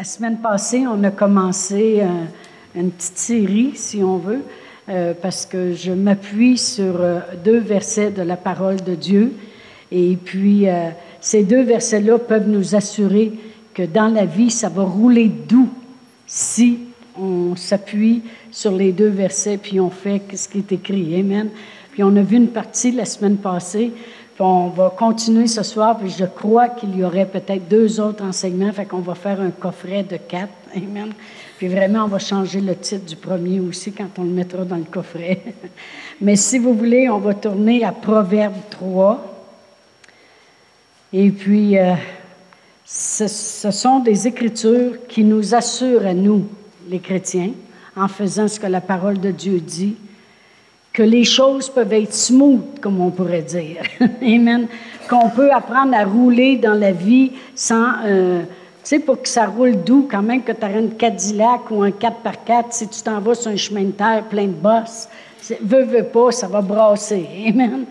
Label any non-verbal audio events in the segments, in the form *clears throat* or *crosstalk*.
La semaine passée, on a commencé une petite série, si on veut, euh, parce que je m'appuie sur euh, deux versets de la parole de Dieu. Et puis, euh, ces deux versets-là peuvent nous assurer que dans la vie, ça va rouler doux si on s'appuie sur les deux versets, puis on fait ce qui est écrit. Amen. Puis on a vu une partie la semaine passée, on va continuer ce soir, puis je crois qu'il y aurait peut-être deux autres enseignements, fait qu'on va faire un coffret de quatre. *laughs* Amen. Puis vraiment, on va changer le titre du premier aussi quand on le mettra dans le coffret. *laughs* Mais si vous voulez, on va tourner à Proverbe 3. Et puis, euh, ce, ce, sont des écritures qui nous assurent à nous, les chrétiens, en faisant ce que la parole de Dieu dit, que les choses peuvent être smooth, comme on pourrait dire. *laughs* Amen. Qu'on peut apprendre à rouler dans la vie sans... Euh, tu sais, pour que ça roule doux, quand même, que tu as une Cadillac ou un 4x4, si tu t'en vas sur un chemin de terre plein de bosses, veux, veux pas, ça va brasser. *laughs* Amen.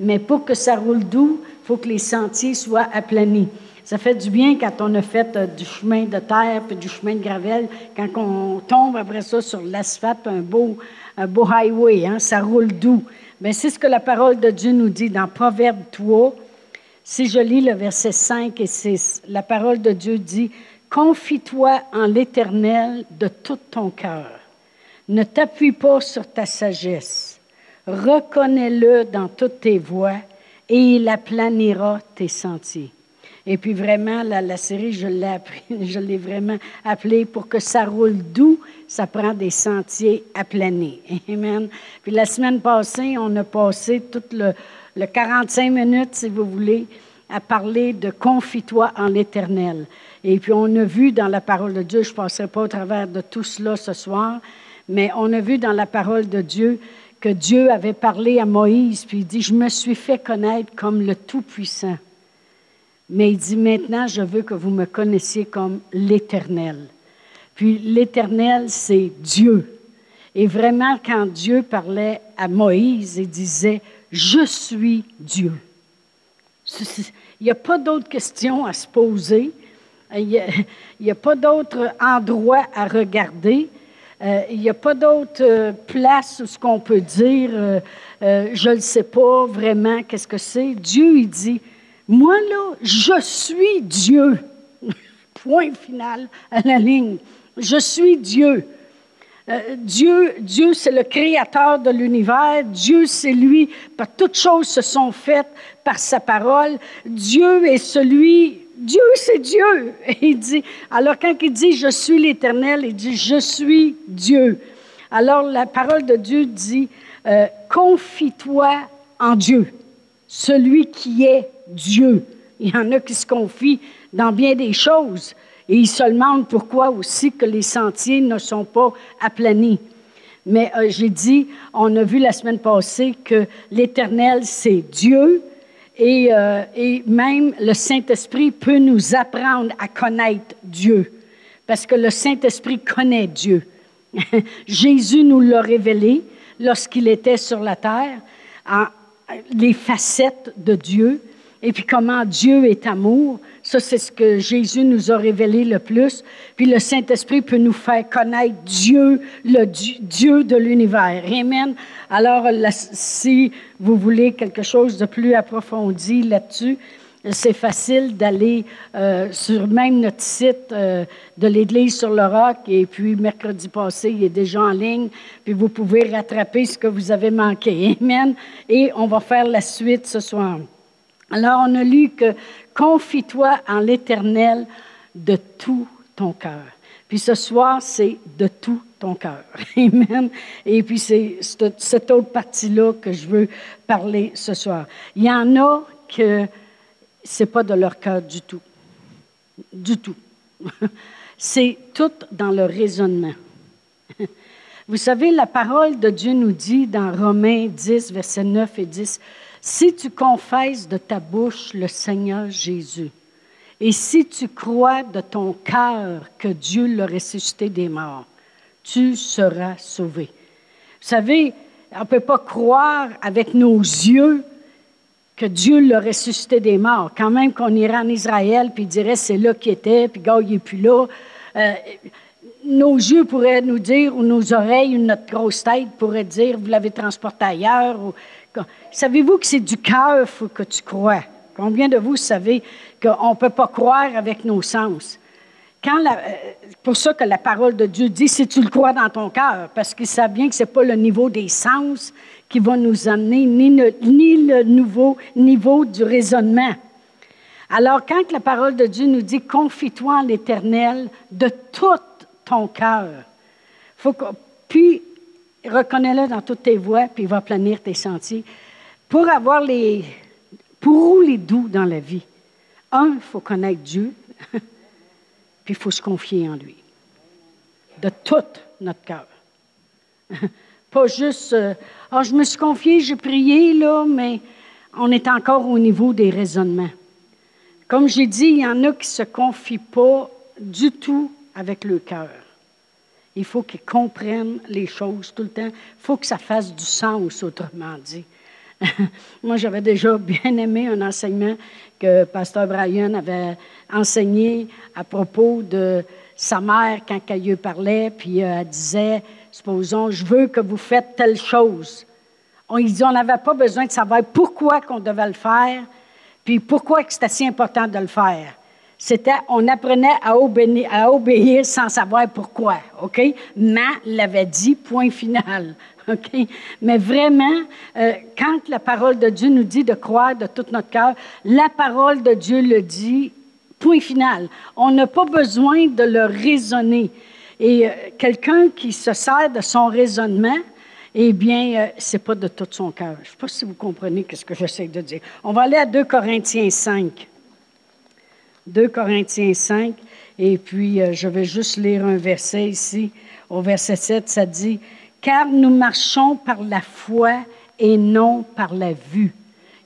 Mais pour que ça roule doux, il faut que les sentiers soient aplanis. Ça fait du bien quand on a fait euh, du chemin de terre puis du chemin de gravel, quand on tombe après ça sur l'asphalte, un beau, un beau highway, hein, ça roule doux. Mais c'est ce que la parole de Dieu nous dit dans Proverbe 3, si je lis le verset 5 et 6, la parole de Dieu dit, Confie-toi en l'Éternel de tout ton cœur. Ne t'appuie pas sur ta sagesse. Reconnais-le dans toutes tes voies et il aplanira tes sentiers. Et puis vraiment, la, série, *laughs* je l'ai, vraiment appelée pour que ça roule doux, ça prend des sentiers aplanés. *laughs* Amen. Puis la semaine passée, on a passé tout le, le 45 minutes, si vous voulez, à parler de confie-toi en l'Éternel. Et puis on a vu dans la parole de Dieu, je ne passerai pas au travers de tout cela ce soir, mais on a vu dans la parole de Dieu que Dieu avait parlé à Moïse, puis il dit, je me suis fait connaître comme le Tout-Puissant. Mais il dit, maintenant, je veux que vous me connaissiez comme l'Éternel. Puis l'Éternel, c'est Dieu. Et vraiment, quand Dieu parlait à Moïse, il disait, je suis Dieu. Il n'y a pas d'autres questions à se poser. Il n'y a, pas d'autre endroit à regarder. Euh, il n'y a pas d'autre euh, place où ce qu'on peut dire, euh, je ne sais pas vraiment qu'est-ce que c'est. Dieu, il dit, moi là, je suis Dieu. *laughs* Point final à la ligne. Je suis Dieu. Euh, Dieu, Dieu c'est le créateur de l'univers. Dieu, c'est lui. Par toutes choses se sont faites par sa parole. Dieu est celui. Dieu, c'est Dieu. *laughs* il dit. Alors quand il dit je suis l'Éternel, il dit je suis Dieu. Alors la parole de Dieu dit euh, confie-toi en Dieu, celui qui est Dieu. Il y en a qui se confient dans bien des choses. Et il se demande pourquoi aussi que les sentiers ne sont pas aplanis. Mais euh, j'ai dit, on a vu la semaine passée que l'Éternel, c'est Dieu. Et, euh, et même le Saint-Esprit peut nous apprendre à connaître Dieu. Parce que le Saint-Esprit connaît Dieu. *laughs* Jésus nous l'a révélé lorsqu'il était sur la terre, en, les facettes de Dieu, et puis comment Dieu est amour. Ça, c'est ce que Jésus nous a révélé le plus. Puis le Saint-Esprit peut nous faire connaître Dieu, le Dieu de l'univers. Amen. Alors, si vous voulez quelque chose de plus approfondi là-dessus, c'est facile d'aller euh, sur même notre site euh, de l'Église sur le roc. Et puis, mercredi passé, il est déjà en ligne. Puis, vous pouvez rattraper ce que vous avez manqué. Amen. Et on va faire la suite ce soir. Alors, on a lu que confie-toi en l'Éternel de tout ton cœur. Puis ce soir, c'est de tout ton cœur. *laughs* Amen. Et puis c'est cette autre partie-là que je veux parler ce soir. Il y en a que c'est pas de leur cœur du tout. Du tout. *laughs* C'est tout dans le raisonnement. *laughs* Vous savez, la parole de Dieu nous dit dans Romains 10, versets 9 et 10, si tu confesses de ta bouche le Seigneur Jésus, et si tu crois de ton cœur que Dieu l'a ressuscité des morts, tu seras sauvé. Vous savez, on ne peut pas croire avec nos yeux que Dieu l'a ressuscité des morts. Quand même qu'on irait en Israël, puis dirait c'est là qu'il était, puis gars, il n'est plus là. Euh, nos yeux pourraient nous dire, ou nos oreilles, ou notre grosse tête pourrait dire, vous l'avez transporté ailleurs. Savez-vous que c'est du cœur que tu crois? Combien de vous savez qu'on ne peut pas croire avec nos sens? La, euh, pour ça que la parole de Dieu dit, si tu le crois dans ton cœur, parce qu'il sait bien que ce n'est pas le niveau des sens qui va nous amener, ni le, nouveau niveau du raisonnement. Alors, quand la parole de Dieu nous dit, confie-toi en l'Éternel de tout ton cœur, faut puis reconnais-le dans toutes tes voies, puis il va planir tes sentiers. Pour avoir les, pour rouler doux dans la vie, un, il faut connaître Dieu. *laughs* puis il faut se confier en lui. De tout notre cœur. *laughs* Pas juste, euh, ah, je me suis confié, j'ai prié, là, mais on est encore au niveau des raisonnements. Comme j'ai dit, il y en a qui ne se confient pas du tout avec le cœur. Il faut qu'ils comprennent les choses tout le temps. Il faut que ça fasse du sens, autrement dit. *laughs* Moi, j'avais déjà bien aimé un enseignement que Pasteur Brian avait enseigné à propos de sa mère quand elle lui parlait, puis euh, elle disait, supposons, je veux que vous faites telle chose. On, on n'avait pas besoin de savoir pourquoi qu'on devait le faire, puis pourquoi c'était si important de le faire. C'était, on apprenait à obéir, à obéir sans savoir pourquoi, OK? Mais l'avait dit, point final. *laughs* OK? Mais vraiment, euh, quand la parole de Dieu nous dit de croire de tout notre cœur, la parole de Dieu le dit, point final. On n'a pas besoin de le raisonner. Et euh, quelqu'un qui se sert de son raisonnement, eh bien, euh, ce n'est pas de tout son cœur. Je ne sais pas si vous comprenez ce que j'essaie de dire. On va aller à 2 Corinthiens 5. 2 Corinthiens 5, et puis je vais juste lire un verset ici. Au verset 7, ça dit, car nous marchons par la foi et non par la vue.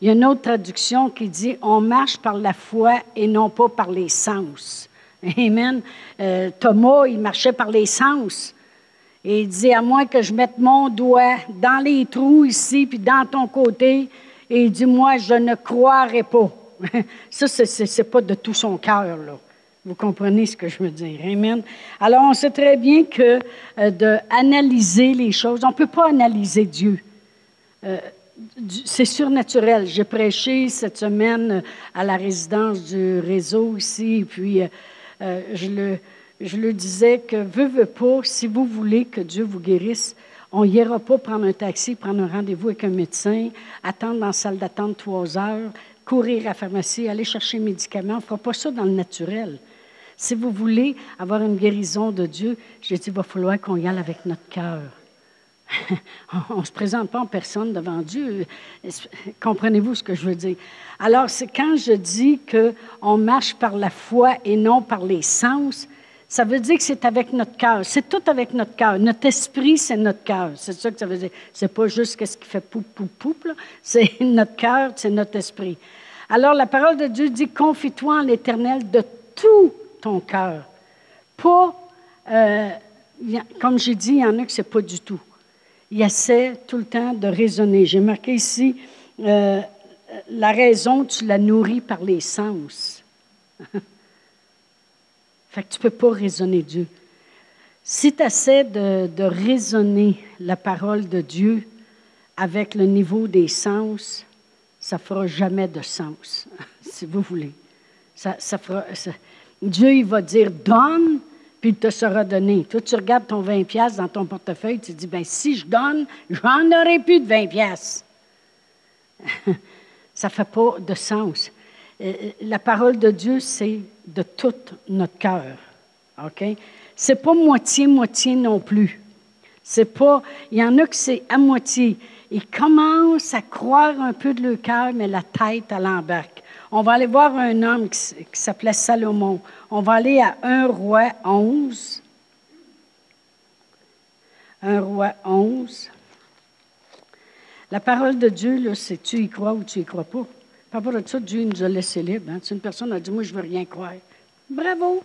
Il y a une autre traduction qui dit on marche par la foi et non pas par les sens. Amen. Euh, Thomas, il marchait par les sens. Et il dit à moins que je mette mon doigt dans les trous ici, puis dans ton côté, et il dit Moi, je ne croirai pas. *laughs* Ça, ce n'est pas de tout son cœur, là. Vous comprenez ce que je veux dire. Amen? Alors, on sait très bien que euh, d'analyser les choses, on ne peut pas analyser Dieu. Euh, c'est surnaturel. J'ai prêché cette semaine euh, à la résidence du réseau ici, puis je, le, je le disais que, veux, veux pas, si vous voulez que Dieu vous guérisse, on n'ira pas prendre un taxi, prendre un rendez-vous avec un médecin, attendre dans la salle d'attente trois heures, courir à la pharmacie, aller chercher un médicament. On ne fera pas ça dans le naturel. Si vous voulez avoir une guérison de Dieu, j'ai dit, il va falloir qu'on y aille avec notre cœur. *laughs* on ne se présente pas en personne devant Dieu. Comprenez-vous ce que je veux dire? Alors, c'est quand je dis qu'on marche par la foi et non par les sens, ça veut dire que c'est avec notre cœur. C'est tout avec notre cœur. Notre esprit, c'est notre cœur. C'est ça que ça veut dire. C'est pas juste ce qui fait poup, poup, poup. C'est *laughs* notre cœur, c'est notre esprit. Alors, la parole de Dieu dit Confie-toi en l'Éternel de tout ton cœur. Pas, euh, comme j'ai dit, il y en a que ce n'est pas du tout. Il essaie tout le temps de raisonner. J'ai marqué ici, euh, la raison, tu la nourris par les sens. *laughs* fait que tu ne peux pas raisonner Dieu. Si tu essaies de, de, raisonner la parole de Dieu avec le niveau des sens, ça ne fera jamais de sens, *laughs* si vous voulez. Ça, ça fera, Dieu, il va dire donne, puis il te sera donné. Toi, tu regardes ton 20 pièces dans ton portefeuille, tu dis ben si je donne, j'en aurai plus de 20 pièces. *laughs* Ça fait pas de sens. Euh, euh, la parole de Dieu, c'est de tout notre cœur. OK? C'est pas moitié-moitié non plus. C'est pas. Il y en a que c'est à moitié. Ils commencent à croire un peu de leur cœur, mais la tête, à l'embarque. On va aller voir un homme qui, s'appelait Salomon. On va aller à 1 roi 11. 1 roi 11. La parole de Dieu, là, c'est tu y crois ou tu y crois pas? Par rapport à ça, Dieu nous a laissé libre. Hein. une personne a dit, moi, je veux rien croire. Bravo!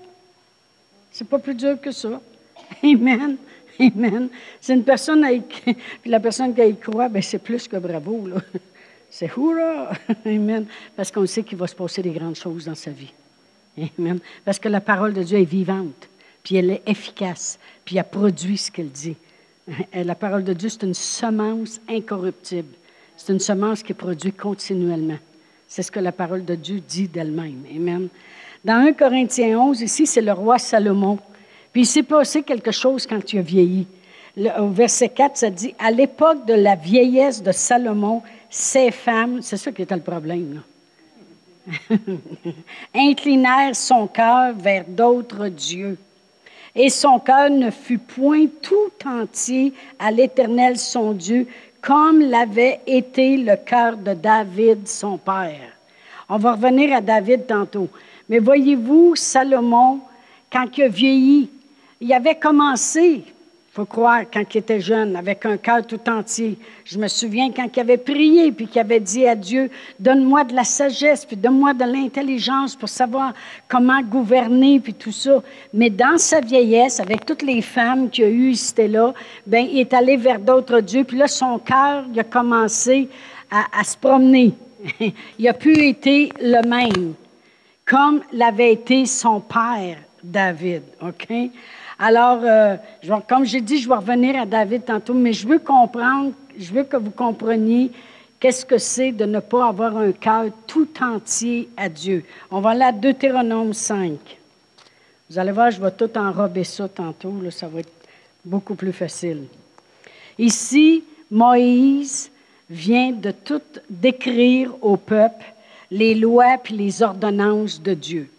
C'est pas plus dur que ça. *laughs* Amen. Amen. C'est une personne à *laughs* puis la personne qui y croit, ben c'est plus que bravo. Là. *laughs* C'est hurrah! *laughs* Amen. Parce qu'on sait qu'il va se passer des grandes choses dans sa vie. Amen. Parce que la parole de Dieu est vivante. puis elle est efficace, puis elle produit ce qu'elle dit. *laughs* La parole de Dieu, c'est une semence incorruptible. C'est une semence qui produit continuellement. C'est ce que la parole de Dieu dit d'elle-même. Amen. Dans 1 Corinthiens 11, ici, c'est le roi Salomon. Puis il s'est passé quelque chose quand tu as vieilli. au verset 4, ça dit À l'époque de la vieillesse de Salomon, ces femmes, c'est ça qui était le problème, *laughs* inclinèrent son cœur vers d'autres dieux. Et son cœur ne fut point tout entier à l'Éternel son Dieu, comme l'avait été le cœur de David, son père. On va revenir à David tantôt. Mais voyez-vous, Salomon, quand il a vieilli, il avait commencé faut croire, quand il était jeune, avec un cœur tout entier. Je me souviens quand il avait prié, puis qu'il avait dit à Dieu, donne-moi de la sagesse, puis donne-moi de l'intelligence pour savoir comment gouverner, puis tout ça. Mais dans sa vieillesse, avec toutes les femmes qu'il a eues, c'était là, ben, il est allé vers d'autres dieux, puis là, son cœur, il a commencé à, se promener. *laughs* il a pu être le même, comme l'avait été son père, David. OK? Alors, euh, comme j'ai dit, je vais revenir à David tantôt, mais je veux comprendre, je veux que vous compreniez qu'est-ce que c'est de ne pas avoir un cœur tout entier à Dieu. On va aller à Deutéronome 5. Vous allez voir, je vais tout enrober ça tantôt, là, ça va être beaucoup plus facile. Ici, Moïse vient de tout décrire au peuple les lois puis les ordonnances de Dieu.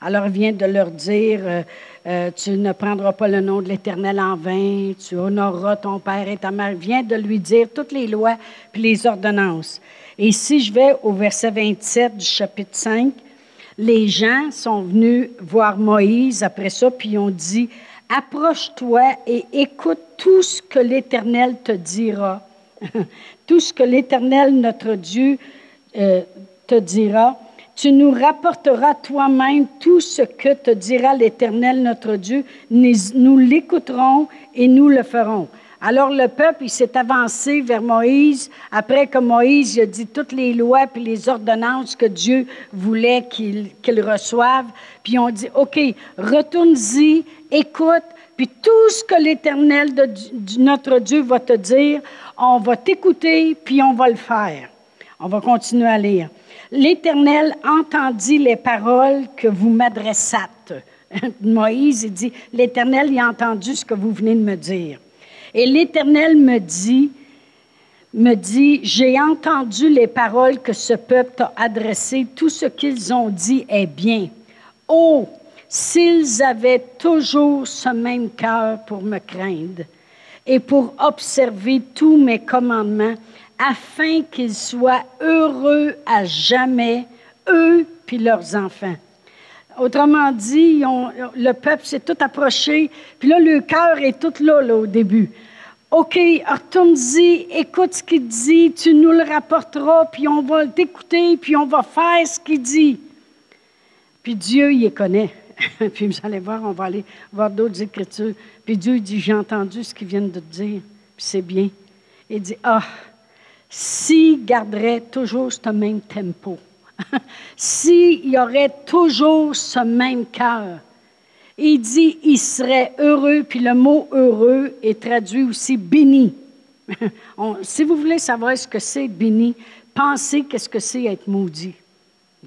Alors, il vient de leur dire, euh, euh, tu ne prendras pas le nom de l'Éternel en vain, tu honoreras ton père et ta mère. Vient de lui dire toutes les lois puis les ordonnances. Et si je vais au verset 27 du chapitre 5, les gens sont venus voir Moïse après ça, puis ils ont dit, approche-toi et écoute tout ce que l'Éternel te dira, *laughs* tout ce que l'Éternel, notre Dieu, euh, te dira tu nous rapporteras toi-même tout ce que te dira l'Éternel notre Dieu. Nous l'écouterons et nous le ferons. Alors le peuple, il s'est avancé vers Moïse après que Moïse a dit toutes les lois puis les ordonnances que Dieu voulait qu'il reçoive. Puis on dit, OK, retourne-y, écoute, puis tout ce que l'Éternel notre Dieu va te dire, on va t'écouter, puis on va le faire. On va continuer à lire. L'Éternel entendit les paroles que vous m'adressâtes. *laughs* Moïse dit, l'Éternel a entendu ce que vous venez de me dire. Et l'Éternel me dit, me dit, j'ai entendu les paroles que ce peuple t'a adressées, tout ce qu'ils ont dit est bien. Oh, s'ils avaient toujours ce même cœur pour me craindre et pour observer tous mes commandements, afin qu'ils soient heureux à jamais, eux puis leurs enfants. Autrement dit, le peuple s'est tout approché, puis là, le cœur est tout là, là au début. OK, retourne-y, écoute ce qu'il dit, tu nous le rapporteras, puis on va t'écouter, puis on va faire ce qu'il dit. Puis Dieu, il les connaît. *laughs* puis vous allez voir, on va aller voir d'autres écritures. Puis Dieu dit, j'ai entendu ce qu'ils viennent de te dire, puis c'est bien. Il dit, ah, s'il garderait toujours ce même tempo, *laughs* s'il y aurait toujours ce même cœur, il dit, il serait heureux, puis le mot heureux est traduit aussi béni. *laughs* si vous voulez savoir ce que c'est béni, pensez qu'est-ce que c'est être maudit.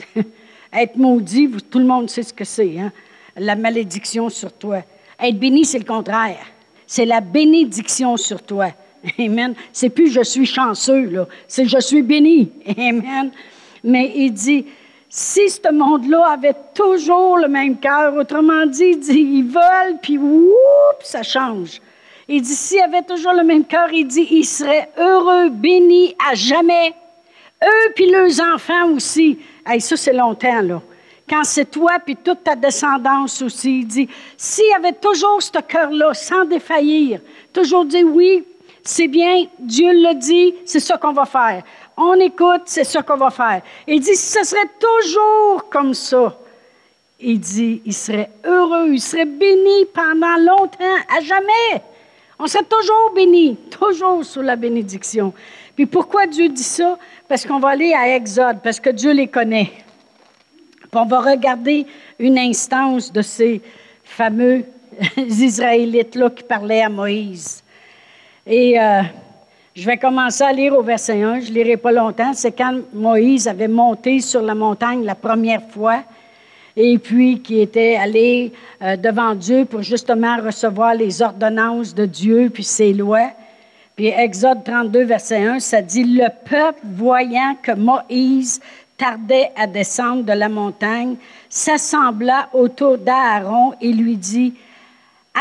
*laughs* être maudit, tout le monde sait ce que c'est, hein? la malédiction sur toi. Être béni, c'est le contraire. C'est la bénédiction sur toi. *laughs* Amen. C'est plus je suis chanceux, là. C'est je suis béni. *laughs* Amen. Mais il dit, si ce monde-là avait toujours le même cœur, autrement dit, il dit, ils veulent, puis oups, ça change. Il dit, s'ils avaient toujours le même cœur, il dit, ils seraient heureux, bénis à jamais. Eux, puis leurs enfants aussi. Hey, ça, c'est longtemps, là. Quand c'est toi, puis toute ta descendance aussi, il dit, s'il avait toujours ce cœur-là, sans défaillir, toujours dire oui, c'est bien, Dieu le dit, c'est ça qu'on va faire. On écoute, c'est ça qu'on va faire. Il dit, ce serait toujours comme ça, il dit, il serait heureux, il serait béni pendant longtemps, à jamais. On serait toujours béni, toujours sous la bénédiction. Puis pourquoi Dieu dit ça? Parce qu'on va aller à Exode, parce que Dieu les connaît. Puis on va regarder une instance de ces fameux *laughs* Israélites-là qui parlaient à Moïse. Et euh, je vais commencer à lire au verset 1. Je ne lirai pas longtemps. C'est quand Moïse avait monté sur la montagne la première fois et puis qui était allé euh, devant Dieu pour justement recevoir les ordonnances de Dieu puis ses lois. Puis Exode 32, verset 1, ça dit, Le peuple, voyant que Moïse tardait à descendre de la montagne, s'assembla autour d'Aaron et lui dit,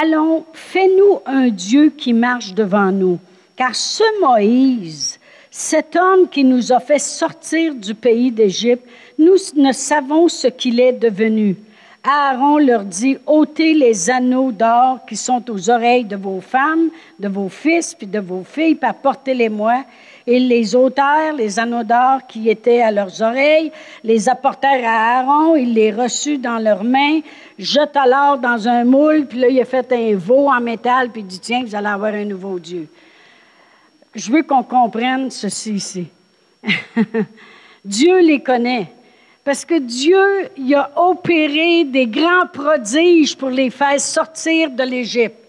Allons, fais-nous un Dieu qui marche devant nous. Car ce Moïse, cet homme qui nous a fait sortir du pays d'Égypte, nous ne savons ce qu'il est devenu. Aaron leur dit, ôtez les anneaux d'or qui sont aux oreilles de vos femmes, de vos fils, puis de vos filles, puis apportez-les-moi. Et les ôtèrent, les anneaux d'or qui étaient à leurs oreilles, les apportèrent à Aaron, il les reçut dans leurs mains, jeta l'or dans un moule, puis là, il a fait un veau en métal, puis il dit, tiens, vous allez avoir un nouveau Dieu. Je veux qu'on comprenne ceci ici. *laughs* Dieu les connaît. Parce que Dieu il a opéré des grands prodiges pour les faire sortir de l'Égypte.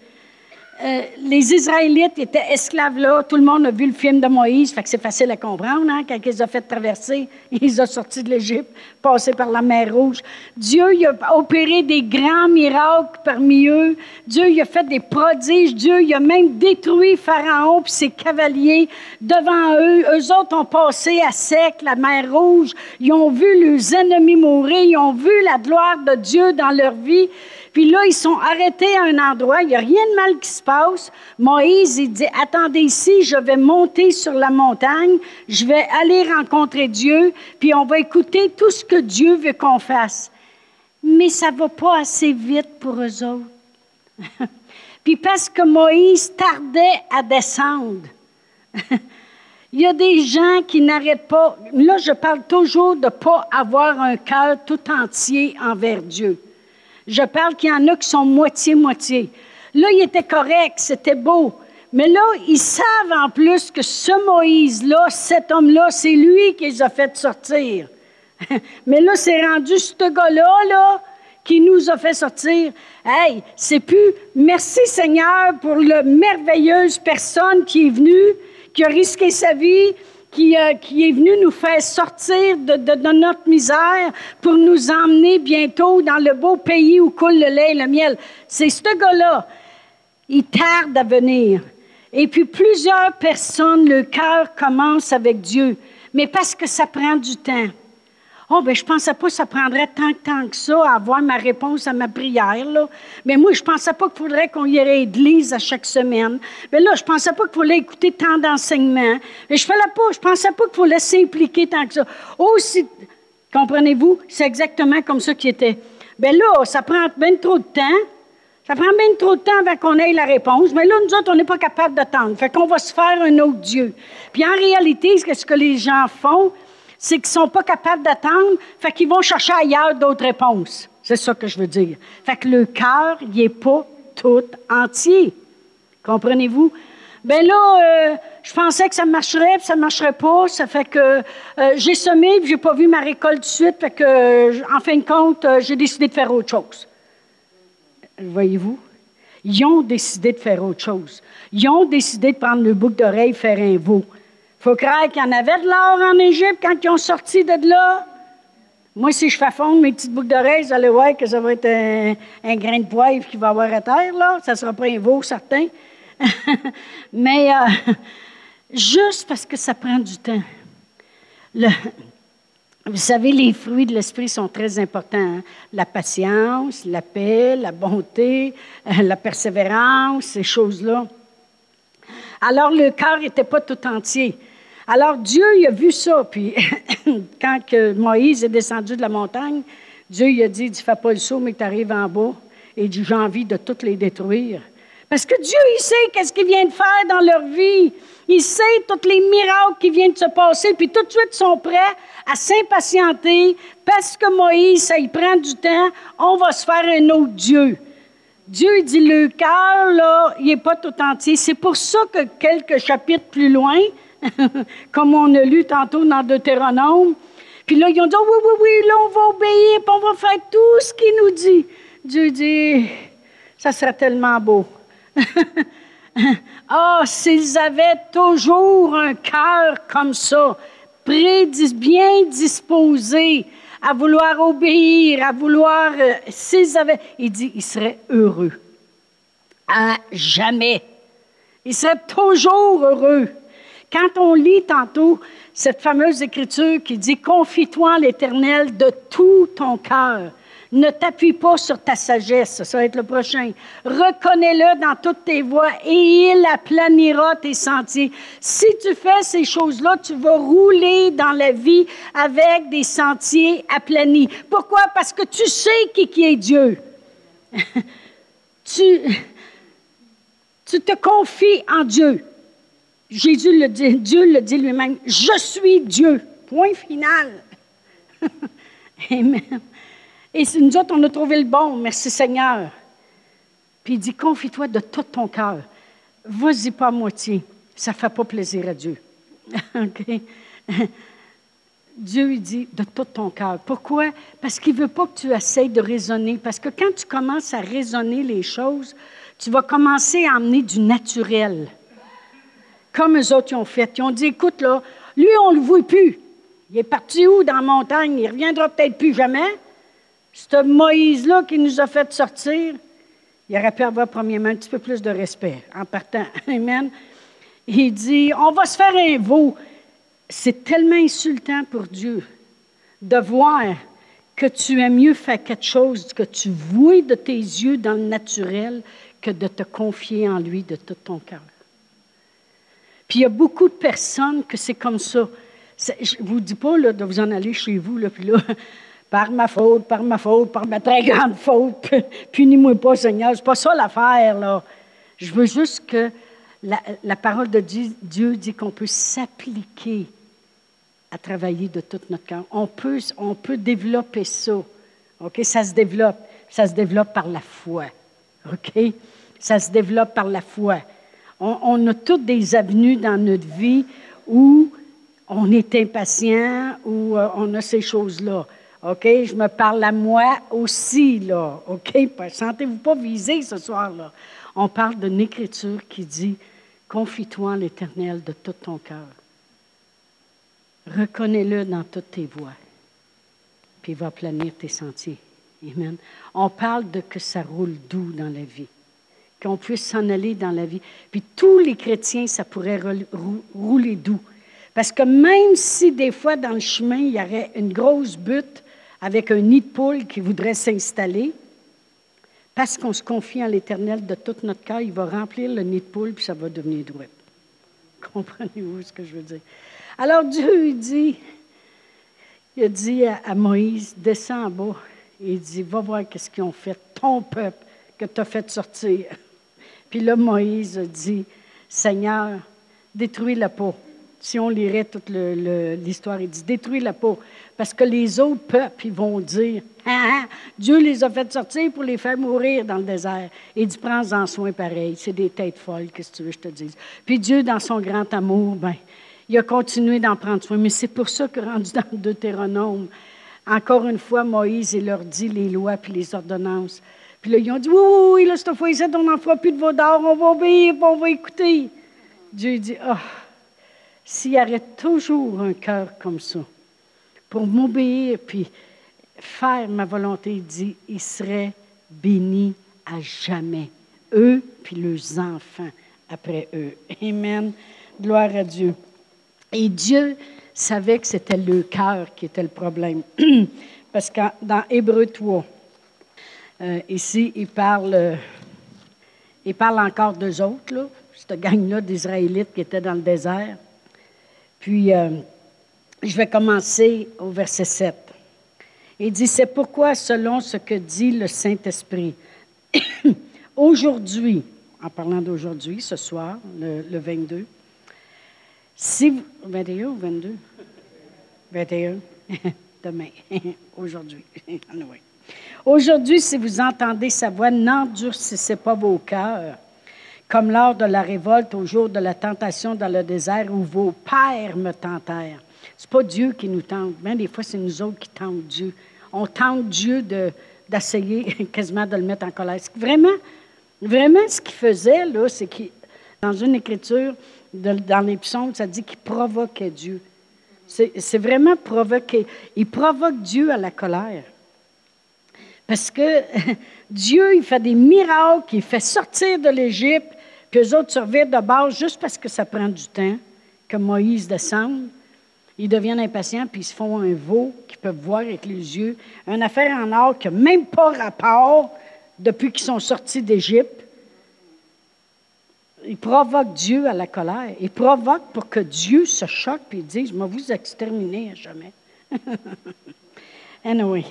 Euh, les Israélites étaient esclaves là. Tout le monde a vu le film de Moïse, fait que c'est facile à comprendre. Hein, quand ils ont fait traverser, *laughs* ils ont sortis de l'Égypte, passés par la mer Rouge. Dieu il a opéré des grands miracles parmi eux. Dieu il a fait des prodiges. Dieu il a même détruit Pharaon et ses cavaliers devant eux. Eux autres ont passé à sec la mer Rouge. Ils ont vu leurs ennemis mourir. Ils ont vu la gloire de Dieu dans leur vie. Puis là, ils sont arrêtés à un endroit, il n'y a rien de mal qui se passe. Moïse, il dit, attendez ici, je vais monter sur la montagne, je vais aller rencontrer Dieu, puis on va écouter tout ce que Dieu veut qu'on fasse. Mais ça ne va pas assez vite pour eux autres. *laughs* puis parce que Moïse tardait à descendre. *laughs* Il y a des gens qui n'arrêtent pas. Là, je parle toujours de ne pas avoir un cœur tout entier envers Dieu. Je parle qu'il y en a qui sont moitié-moitié. Là, il était correct, c'était beau. Mais là, ils savent en plus que ce Moïse-là, cet homme-là, c'est lui qui les a fait sortir. *laughs* Mais là, c'est rendu ce gars-là, là, qui nous a fait sortir. Hey, c'est plus merci Seigneur pour la merveilleuse personne qui est venue, qui a risqué sa vie, euh, qui, est venu nous faire sortir de, notre misère pour nous emmener bientôt dans le beau pays où coule le lait et le miel. C'est ce gars-là. Il tarde à venir. Et puis plusieurs personnes, le cœur commence avec Dieu, mais parce que ça prend du temps. Oh, ben je ne pensais pas que ça prendrait tant, tant que ça à avoir ma réponse à ma prière. Là. Mais moi, je ne pensais pas qu'il faudrait qu'on y ait église à chaque semaine. Mais là, je ne pensais pas qu'il fallait écouter tant d'enseignements. Mais je ne je pensais pas qu'il fallait s'impliquer tant que ça. Aussi, comprenez-vous, c'est exactement comme ça qui était. Bien là, ça prend bien trop de temps. Ça prend bien trop de temps avant qu'on ait la réponse. Mais là, nous autres, on n'est pas capable d'attendre. Fait qu'on va se faire un autre Dieu. Puis en réalité, ce que les gens font, c'est qu'ils ne sont pas capables d'attendre, fait qu'ils vont chercher ailleurs d'autres réponses. C'est ça que je veux dire. Fait que le cœur, il n'est pas tout entier. Comprenez-vous? Ben là, euh, je pensais que ça marcherait, puis ça ne marcherait pas. Ça fait que euh, j'ai semé, puis j'ai pas vu ma récolte de suite. Fait que, en fin de compte, euh, j'ai décidé de faire autre chose. Voyez-vous? Ils ont décidé de faire autre chose. Ils ont décidé de prendre le bouc d'oreille, faire un veau faut croire qu'il y en avait de l'or en Égypte quand ils ont sorti de là. Moi, si je fais fondre mes petites boucles d'oreilles, vous allez voir que ça va être un, grain de poivre qui va avoir à terre, là. Ça ne sera pas un veau, certain. *laughs* Mais euh, juste parce que ça prend du temps. vous savez, les fruits de l'esprit sont très importants. Hein. La patience, la paix, la bonté, euh, la persévérance, ces choses-là. Alors, le cœur n'était pas tout entier. Alors Dieu, il a vu ça. Puis *laughs* quand que Moïse est descendu de la montagne, Dieu il a dit, tu fais pas le saut, mais tu arrives en bas. Et il j'ai envie de toutes les détruire. Parce que Dieu, il sait qu'est-ce qu'il vient de faire dans leur vie. Il sait tous les miracles qui viennent de se passer, puis tout de suite, ils sont prêts à s'impatienter parce que Moïse, ça il prend du temps, on va se faire un autre Dieu. Dieu dit, le cœur, là, il n'est pas tout entier. C'est pour ça que quelques chapitres plus loin, *laughs* comme on a lu tantôt dans Deutéronome. Puis là, ils ont dit, oui, oui, oui, là, on va obéir, puis on va faire tout ce qu'il nous dit. Dieu dit, Ça serait tellement beau. *laughs* Ah, oh, s'ils avaient toujours un cœur comme ça, bien disposé à vouloir obéir, à vouloir, euh, s'ils avaient, il dit, ils seraient heureux. À jamais. Ils seraient toujours heureux. Quand on lit tantôt cette fameuse écriture qui dit Confie-toi en l'Éternel de tout ton cœur. Ne t'appuie pas sur ta sagesse, ça va être le prochain. Reconnais-le dans toutes tes voies et il aplanira tes sentiers. Si tu fais ces choses-là, tu vas rouler dans la vie avec des sentiers aplanis. Pourquoi? Parce que tu sais qui, qui est Dieu. *laughs* tu, tu te confies en Dieu. Jésus le dit, Dieu le dit lui-même, je suis Dieu. Point final. *laughs* Amen. Et nous autres, on a trouvé le bon, merci Seigneur. Puis il dit, confie-toi de tout ton cœur. Vas-y pas à moitié. Ça ne fait pas plaisir à Dieu. *laughs* OK? Dieu, il dit de tout ton cœur. Pourquoi? Parce qu'il ne veut pas que tu essayes de raisonner. Parce que quand tu commences à raisonner les choses, tu vas commencer à amener du naturel. Comme eux autres ont fait. Ils ont dit, écoute, là, lui, on ne le voit plus. Il est parti où dans la montagne? Il ne reviendra peut-être plus jamais. Ce Moïse-là qui nous a fait sortir, il aurait pu avoir premièrement un petit peu plus de respect en partant. *laughs* Amen. Il dit, on va se faire un veau. C'est tellement insultant pour Dieu de voir que tu aimes mieux faire quelque chose que tu vois de tes yeux dans le naturel que de te confier en lui de tout ton cœur. Puis il y a beaucoup de personnes que c'est comme ça. Je ne vous dis pas là, de vous en aller chez vous, là, puis là, *laughs* par ma faute, par ma faute, par ma très grande faute. *laughs* Punis-moi pas, Seigneur. C'est pas ça l'affaire, là. Je veux juste que la, parole de Dieu, dit qu'on peut s'appliquer à travailler de tout notre cœur. On peut, on peut développer ça. OK? Ça se développe. Ça se développe par la foi. OK? Ça se développe par la foi. On, a toutes des avenues dans notre vie où on est impatient, où euh, on a ces choses-là. OK? Je me parle à moi aussi, là. OK? Sentez-vous pas visé ce soir-là. On parle d'une écriture qui dit Confie-toi en l'Éternel de tout ton cœur. Reconnais-le dans toutes tes voies. Puis il va planir tes sentiers. Amen. On parle de que ça roule doux dans la vie. Qu'on puisse s'en aller dans la vie. Puis tous les chrétiens, ça pourrait rouler doux. Parce que même si des fois dans le chemin, il y aurait une grosse butte, avec un nid de poule qui voudrait s'installer, parce qu'on se confie en l'Éternel de tout notre cœur, il va remplir le nid de poule, puis ça va devenir douette. *laughs* Comprenez-vous ce que je veux dire? Alors Dieu, il dit, il a dit à, Moïse, descends en bas. il dit, va voir qu'est-ce qu'ils ont fait, ton peuple que tu as fait sortir. Puis là, Moïse dit, Seigneur, détruis la peau si on lirait toute l'histoire, il dit détruis la peau. Parce que les autres peuples, ils vont dire ah, ah, Dieu les a fait sortir pour les faire mourir dans le désert. Et dit prends-en soin pareil. C'est des têtes folles, qu'est-ce que tu veux que je te dise? Puis Dieu, dans son grand amour, ben, il a continué d'en prendre soin. Mais c'est pour ça que, rendu dans le Deutéronome, encore une fois, Moïse, il leur dit les lois puis les ordonnances. Puis là, ils ont dit Oui, oui, là, cette fois on n'en fera plus de d'or, on va obéir, on va écouter. Dieu dit Ah. Oh, s'il y avait toujours un cœur comme ça, pour m'obéir puis faire ma volonté, il dit, il serait béni à jamais. Eux puis leurs enfants après eux. Amen. Gloire à Dieu. Et Dieu savait que c'était le cœur qui était le problème. *clears throat* Parce que dans Hébreu 3, euh, ici, il parle, il parle encore d'eux autres, là, cette gang-là d'Israélites qui étaient dans le désert. Puis, euh, je vais commencer au verset 7. Il dit, c'est pourquoi, selon ce que dit le Saint-Esprit, *coughs* aujourd'hui, en parlant d'aujourd'hui, ce soir, le, 22, si vous, 21 ou 22? 21, *laughs* demain, *laughs* aujourd'hui. *laughs* Aujourd'hui, si vous entendez sa voix, n'endurcissez pas vos cœurs comme lors de la révolte au jour de la tentation dans le désert où vos pères me tentèrent. Ce n'est pas Dieu qui nous tente, mais des fois, c'est nous autres qui tentons Dieu. On tente Dieu d'essayer *laughs* quasiment de le mettre en colère. Vraiment, Vraiment, ce qu'il faisait, là, c'est qu'il, dans une écriture, dans les psaumes, ça dit qu'il provoquait Dieu. C'est vraiment provoquer. Il provoque Dieu à la colère. Parce que *laughs* Dieu, il fait des miracles, il fait sortir de l'Égypte, puis eux autres survivent de base juste parce que ça prend du temps, que Moïse descende. Ils deviennent impatients, puis ils se font un veau qu'ils peuvent voir avec les yeux. Une affaire en or qui n'a même pas rapport depuis qu'ils sont sortis d'Égypte. Ils provoquent Dieu à la colère. Ils provoquent pour que Dieu se choque et dise Je vais vous exterminer à jamais. *laughs* anyway.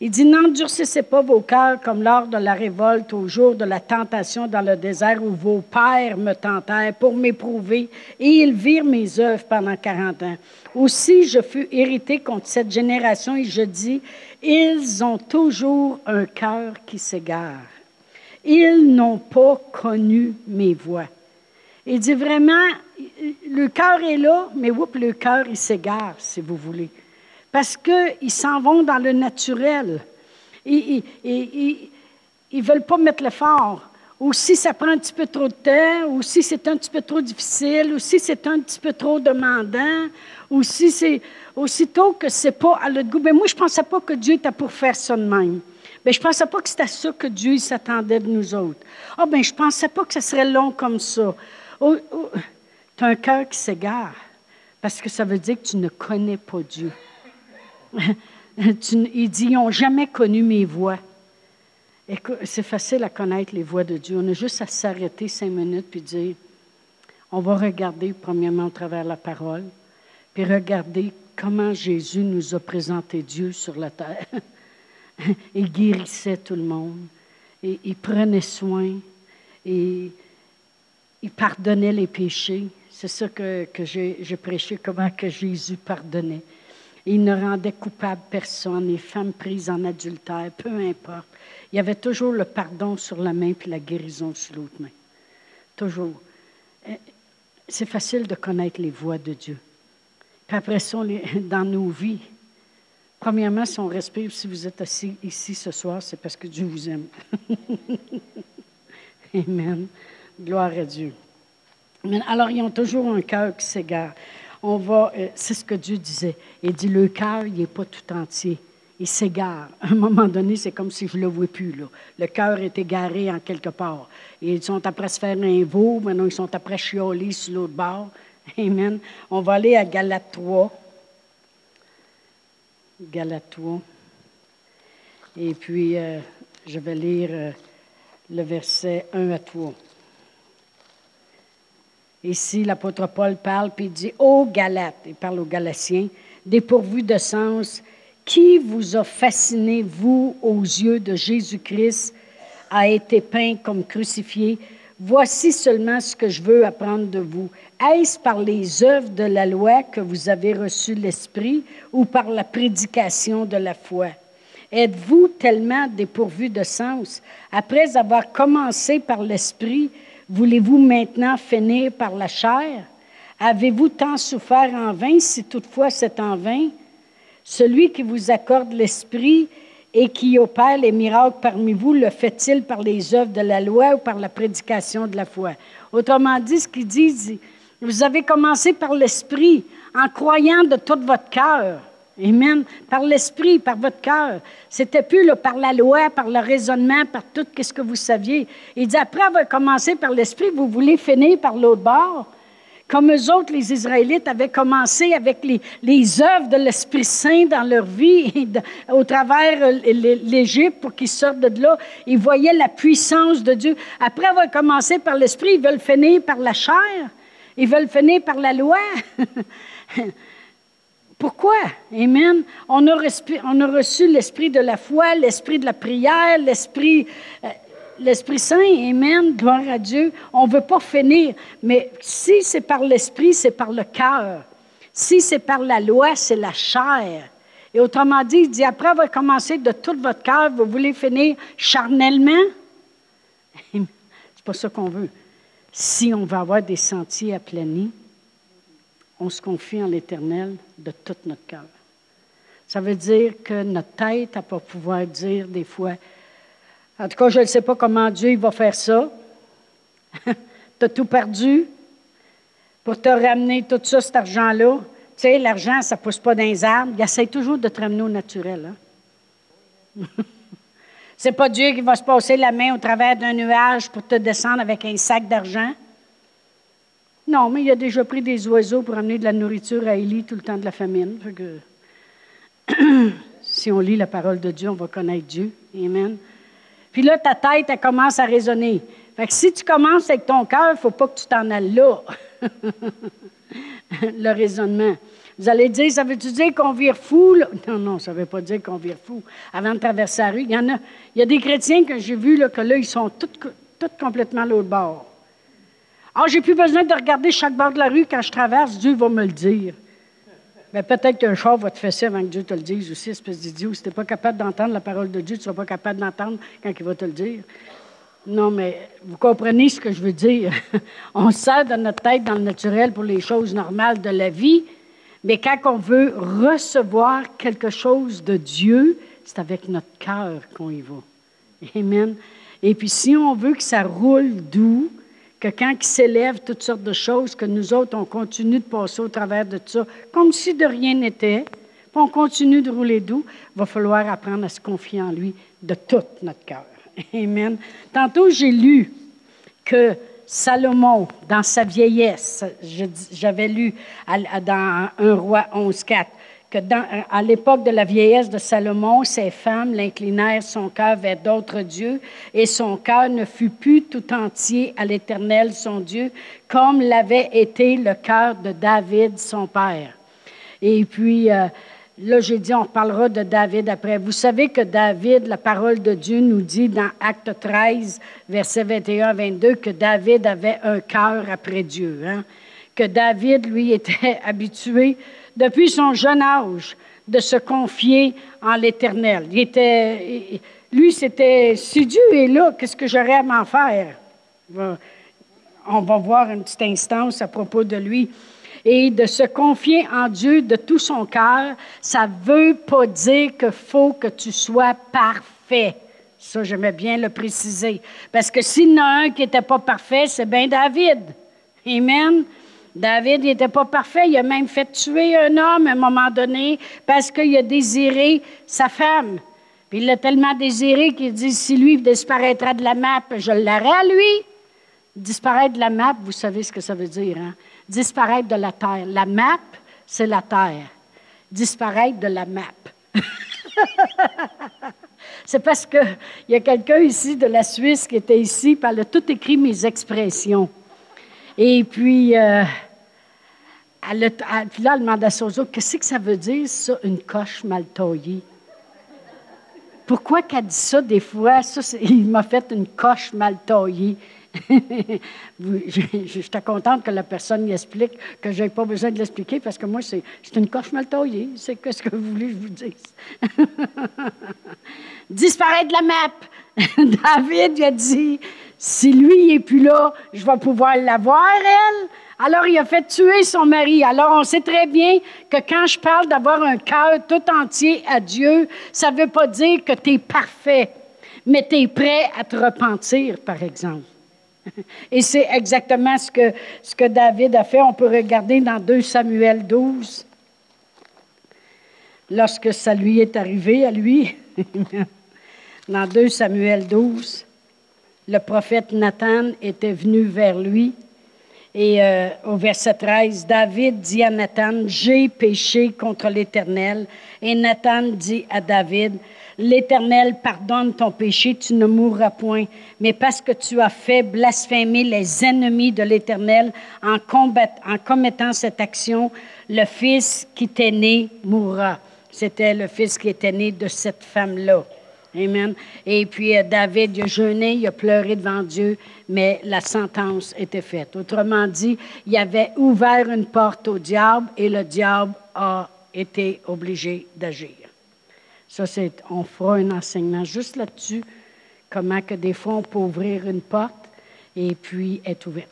Il dit, n'endurcissez pas vos cœurs comme lors de la révolte au jour de la tentation dans le désert où vos pères me tentèrent pour m'éprouver et ils virent mes œuvres pendant quarante ans. Aussi je fus irrité contre cette génération et je dis, ils ont toujours un cœur qui s'égare. Ils n'ont pas connu mes voies. Il dit vraiment, le cœur est là, mais oups, le cœur, il s'égare, si vous voulez parce qu'ils s'en vont dans le naturel. Ils ne veulent pas mettre l'effort. Ou si ça prend un petit peu trop de temps, ou si c'est un petit peu trop difficile, ou si c'est un petit peu trop demandant, ou si c'est aussitôt que c'est pas à l'autre goût. Mais moi, je ne pensais pas que Dieu était pour faire ça de même. Mais je ne pensais pas que c'était ça que Dieu s'attendait de nous autres. Ah, ben, je ne pensais pas que ça serait long comme ça. Tu as un cœur qui s'égare, parce que ça veut dire que tu ne connais pas Dieu. *laughs* il dit, ils n'ont jamais connu mes voix. C'est facile à connaître les voix de Dieu. On a juste à s'arrêter cinq minutes puis dire, on va regarder premièrement au travers la parole, puis regarder comment Jésus nous a présenté Dieu sur la terre. *laughs* il guérissait tout le monde, et il prenait soin, et il pardonnait les péchés. C'est ça que, que j'ai prêché, comment que Jésus pardonnait. Il ne rendait coupable personne, les femmes prises en adultère, peu importe. Il y avait toujours le pardon sur la main puis la guérison sur l'autre main. Toujours. Euh, c'est facile de connaître les voies de Dieu. Puis après ça, *laughs* dans nos vies, premièrement, si on respire, si vous êtes assis ici ce soir, c'est parce que Dieu vous aime. *laughs* Amen. Gloire à Dieu. Alors, ils ont toujours un cœur qui s'égare on va, euh, c'est ce que Dieu disait. Il dit, le cœur, il n'est pas tout entier. Il s'égare. À un moment donné, c'est comme si je ne le vois plus. Là. Le cœur est égaré en quelque part. ils sont après se faire un veau, maintenant ils sont après chioler sur l'autre bord. *laughs* Amen. On va aller à Galate 3. Galate 3. Et puis, euh, je vais lire euh, le verset 1 à 3. Ici, l'apôtre Paul parle, puis il dit Ô Galates, il parle aux Galatiens, dépourvus de sens, qui vous a fasciné, vous, aux yeux de Jésus-Christ, a été peint comme crucifié? Voici seulement ce que je veux apprendre de vous. Est-ce par les œuvres de la loi que vous avez reçu l'Esprit ou par la prédication de la foi? Êtes-vous tellement dépourvus de sens? Après avoir commencé par l'Esprit, Voulez-vous maintenant finir par la chair? Avez-vous tant souffert en vain, si toutefois c'est en vain? Celui qui vous accorde l'Esprit et qui opère les miracles parmi vous, le fait-il par les œuvres de la loi ou par la prédication de la foi? Autrement dit, ce qu'il dit, vous avez commencé par l'Esprit en croyant de tout votre cœur. Amen. Par l'esprit, par votre cœur. C'était plus par la loi, par le raisonnement, par tout ce que vous saviez. Il dit, après avoir commencé par l'esprit, vous voulez finir par l'autre bord. Comme eux autres, les Israélites avaient commencé avec les, les œuvres de l'Esprit Saint dans leur vie, *laughs* au travers euh, l'Égypte, pour qu'ils sortent de là. Ils voyaient la puissance de Dieu. Après avoir commencé par l'Esprit, ils veulent finir par la chair. Ils veulent finir par la loi. *laughs* Pourquoi? Amen. On a, reçu l'esprit de la foi, l'esprit de la prière, l'esprit, euh, l'Esprit Saint. Amen. Gloire à Dieu. On ne veut pas finir. Mais si c'est par l'esprit, c'est par le cœur. Si c'est par la loi, c'est la chair. Et autrement dit, il dit, après avoir commencé de tout votre cœur, vous voulez finir charnellement? c'est pas ça qu'on veut. Si on veut avoir des sentiers aplanis, on se confie en l'Éternel de tout notre cœur. Ça veut dire que notre tête n'a pas pouvoir dire des fois En tout cas, je ne sais pas comment Dieu va faire ça. *laughs* tu as tout perdu pour te ramener tout ça, cet argent-là. Tu sais, l'argent, ça ne pousse pas dans les arbres. Il essaie toujours de te ramener au naturel. Hein? *laughs* C'est pas Dieu qui va se passer la main au travers d'un nuage pour te descendre avec un sac d'argent. Non, mais il a déjà pris des oiseaux pour amener de la nourriture à Élie tout le temps de la famine. *clears throat* si on lit la parole de Dieu, on va connaître Dieu. Amen. Puis là, ta tête, elle commence à résonner. Fait que si tu commences avec ton cœur, il ne faut pas que tu t'en ailles là. *laughs* le raisonnement. Vous allez dire, ça veut-tu dire qu'on vire fou? Non, non, ça ne veut pas dire qu'on vire fou. Avant de traverser la rue, il y en a, il y a des chrétiens que j'ai vus, là, que là, ils sont tous, complètement à l'autre bord. Ah, j'ai plus besoin de regarder chaque bord de la rue quand je traverse, Dieu va me le dire. Mais peut-être qu'un char va te fesser avant que Dieu te le dise aussi, espèce d'idiot. Si tu n'es pas capable d'entendre la parole de Dieu, tu ne seras pas capable d'entendre quand il va te le dire. Non, mais vous comprenez ce que je veux dire. *laughs* on sert de notre tête dans le naturel pour les choses normales de la vie, mais quand on veut recevoir quelque chose de Dieu, c'est avec notre cœur qu'on y va. Amen. Et puis si on veut que ça roule doux, que quand il s'élève toutes sortes de choses, que nous autres, on continue de passer au travers de ça, comme si de rien n'était, puis on continue de rouler doux, il va falloir apprendre à se confier en lui de tout notre cœur. *laughs* Amen. Tantôt, j'ai lu que Salomon, dans sa vieillesse, j'avais lu dans 1 roi 11.4, que dans, à l'époque de la vieillesse de Salomon, ses femmes l'inclinèrent son cœur vers d'autres dieux, et son cœur ne fut plus tout entier à l'Éternel, son Dieu, comme l'avait été le cœur de David, son père. Et puis, euh, Là, j'ai dit, on parlera de David après. Vous savez que David, la parole de Dieu nous dit dans Acte 13, versets 21 22, que David avait un cœur après Dieu. Hein? Que David, lui, était *laughs* habitué depuis son jeune âge de se confier en l'Éternel. Il était, lui, c'était, si Dieu est là, qu'est-ce que j'aurais à m'en faire? On va voir une petite instance à propos de lui et de se confier en Dieu de tout son cœur, ça ne veut pas dire qu'il faut que tu sois parfait. Ça, j'aimais bien le préciser. Parce que s'il y en a un qui n'était pas parfait, c'est bien David. Amen. David n'était pas parfait. Il a même fait tuer un homme à un moment donné parce qu'il a désiré sa femme. Puis il l'a tellement désiré qu'il dit si lui disparaîtra de la map, je l'aurai à lui. Disparaître de la map, vous savez ce que ça veut dire. Hein? disparaître de la terre. La map, c'est la terre. Disparaître de la map. *laughs* c'est parce qu'il y a quelqu'un ici de la Suisse qui était ici, puis elle a tout écrit mes expressions. Et puis, euh, elle a, puis là, elle demande à Sozo, qu'est-ce que ça veut dire, ça, une coche mal taillée? Pourquoi qu'elle dit ça des fois? Ça, *laughs* il m'a fait une coche mal taillée. *laughs* J'étais contente que la personne y explique, que je n'ai pas besoin de l'expliquer parce que moi, c'est une coche mal taillée. C'est ce que vous voulez que je vous dise? *laughs* Disparaître de la map. David a dit si lui n'est plus là, je vais pouvoir l'avoir, elle. Alors, il a fait tuer son mari. Alors, on sait très bien que quand je parle d'avoir un cœur tout entier à Dieu, ça ne veut pas dire que tu es parfait, mais tu es prêt à te repentir, par exemple. *laughs* Et c'est exactement ce que, ce que David a fait. On peut regarder dans 2 Samuel 12, lorsque ça lui est arrivé à lui. *laughs* dans 2 Samuel 12, le prophète Nathan était venu vers lui. Et euh, au verset 13, David dit à Nathan, J'ai péché contre l'Éternel. Et Nathan dit à David, L'Éternel pardonne ton péché, tu ne mourras point. Mais parce que tu as fait blasphémer les ennemis de l'Éternel en, en commettant cette action, le fils qui t'est né mourra. C'était le fils qui était né de cette femme-là. Amen. Et puis euh, David, il a jeûné, il a pleuré devant Dieu, mais la sentence était faite. Autrement dit, il avait ouvert une porte au diable et le diable a été obligé d'agir. Ça, c'est, on fera un enseignement juste là-dessus, comment que des fois on peut ouvrir une porte et puis être ouverte.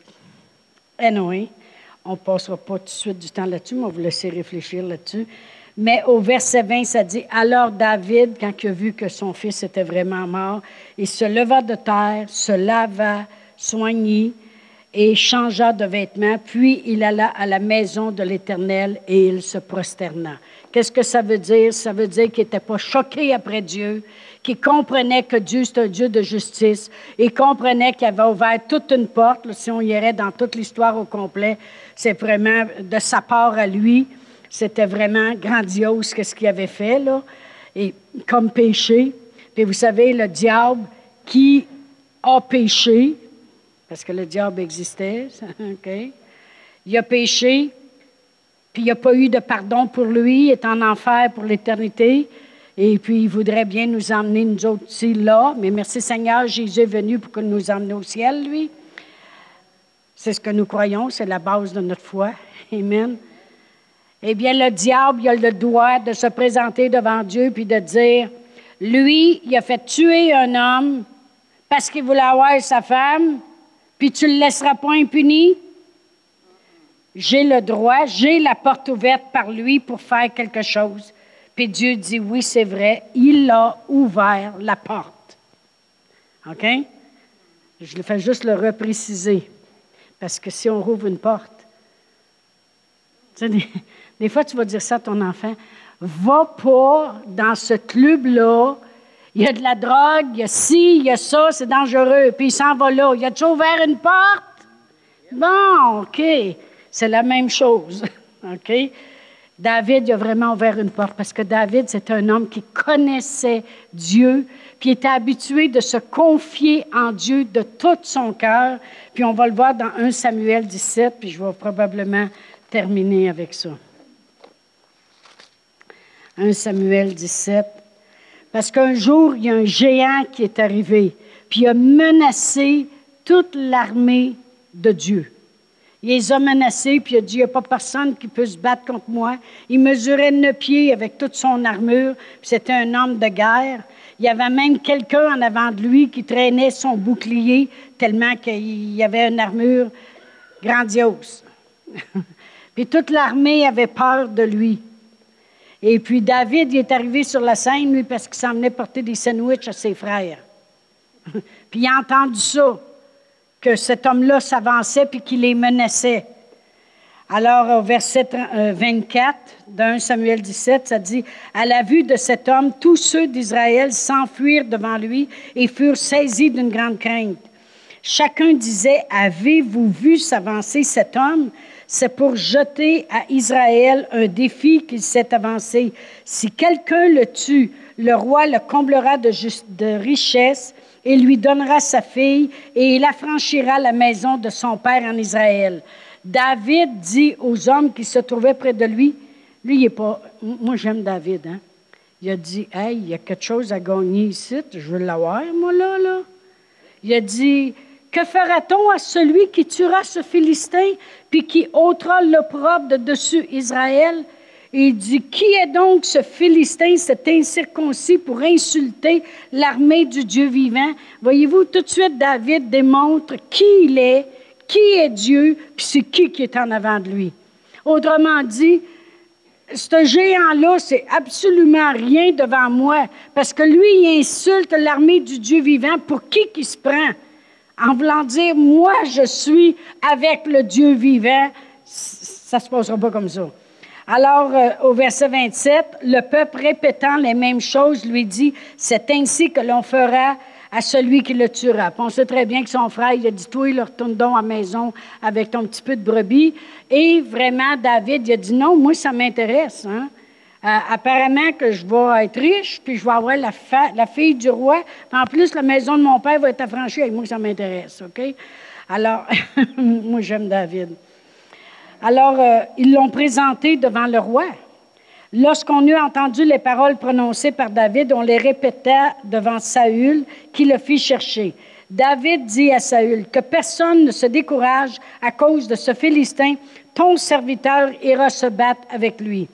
Anyway, on ne passera pas tout de suite du temps là-dessus, mais on va vous laisser réfléchir là-dessus. Mais au verset 20, ça dit Alors David, quand il a vu que son fils était vraiment mort, il se leva de terre, se lava, soignit et changea de vêtements, puis il alla à la maison de l'Éternel et il se prosterna. Qu'est-ce que ça veut dire? Ça veut dire qu'il n'était pas choqué après Dieu, qu'il comprenait que Dieu, c'est un Dieu de justice, il comprenait qu'il avait ouvert toute une porte. si on irait dans toute l'histoire au complet, c'est vraiment de sa part à lui. C'était vraiment grandiose ce qu'il avait fait, là, et comme péché. Puis vous savez, le diable qui a péché, parce que le diable existait, *laughs* OK? Il a péché, puis il n'y a pas eu de pardon pour lui, il est en enfer pour l'éternité. Et puis, il voudrait bien nous emmener, nous autres aussi, là. Mais merci Seigneur, Jésus est venu pour que nous emmène au ciel, lui. C'est ce que nous croyons, c'est la base de notre foi. Amen. Eh bien, le diable, a le droit de se présenter devant Dieu puis de dire, lui, il a fait tuer un homme parce qu'il voulait avoir sa femme, puis tu ne le laisseras pas impuni. J'ai le droit, j'ai la porte ouverte par lui pour faire quelque chose. Puis Dieu dit, oui, c'est vrai, il a ouvert la porte. OK? Je le fais juste le repréciser. Parce que si on rouvre une porte, tu des, fois, tu vas dire ça à ton enfant, va pas dans ce club-là, il y a de la drogue, il y a ci, il y a ça, c'est dangereux, puis il s'en va là. Il a-tu ouvert une porte? Bon, OK. C'est la même chose. *laughs* OK? David il a vraiment ouvert une porte parce que David, c'est un homme qui connaissait Dieu, puis était habitué de se confier en Dieu de tout son cœur. Puis on va le voir dans 1 Samuel 17, puis je vais probablement terminer avec ça. 1 Samuel 17. Parce qu'un jour, il y a un géant qui est arrivé, puis a menacé toute l'armée de Dieu. Il les a menacés, puis il a dit, il n'y a pas personne qui peut se battre contre moi. Il mesurait neuf pieds avec toute son armure, puis c'était un homme de guerre. Il y avait même quelqu'un en avant de lui qui traînait son bouclier, tellement qu'il y avait une armure grandiose. *laughs* puis toute l'armée avait peur de lui. Et puis David, il est arrivé sur la scène, lui, parce qu'il s'en venait porter des sandwichs à ses frères. *laughs* puis il a entendu ça que cet homme-là s'avançait puis qu'il les menaçait. Alors, au verset 24 d'un Samuel 17, ça dit À la vue de cet homme, tous ceux d'Israël s'enfuirent devant lui et furent saisis d'une grande crainte. Chacun disait Avez-vous vu s'avancer cet homme? C'est pour jeter à Israël un défi qu'il s'est avancé. Si quelqu'un le tue, le roi le comblera de, richesses et lui donnera sa fille, et il affranchira la maison de son père en Israël. David dit aux hommes qui se trouvaient près de lui, lui, il n'est pas. Moi, j'aime David, hein? Il a dit Hey, il y a quelque chose à gagner ici, je veux l'avoir, moi, là, là. Il a dit Que fera-t-on à celui qui tuera ce Philistin, puis qui ôtera l'opprobre de dessus Israël? il dit, Qui est donc ce Philistin, cet incirconcis, pour insulter l'armée du Dieu vivant? Voyez-vous, tout de suite, David démontre qui il est, qui est Dieu, puis c'est qui qui est en avant de lui. Autrement dit, ce géant-là, c'est absolument rien devant moi, parce que lui, il insulte l'armée du Dieu vivant. Pour qui qui se prend? En voulant dire, moi, je suis avec le Dieu vivant, ça ne se passera pas comme ça. Alors, euh, au verset 27, le peuple répétant les mêmes choses lui dit, c'est ainsi que l'on fera à celui qui le tuera. sait très bien que son frère, il a dit, toi, il retourne donc à la maison avec ton petit peu de brebis. Et vraiment, David, il a dit, non, moi, ça m'intéresse. Hein. Euh, apparemment que je vais être riche, puis je vais avoir la, fille du roi. en plus, la maison de mon père va être affranchie. Et moi, ça m'intéresse, OK? Alors, *laughs* moi, j'aime David. Alors, euh, ils l'ont présenté devant le roi. Lorsqu'on eut entendu les paroles prononcées par David, on les répéta devant Saül, qui le fit chercher. David dit à Saül, que personne ne se décourage à cause de ce Philistin, ton serviteur ira se battre avec lui.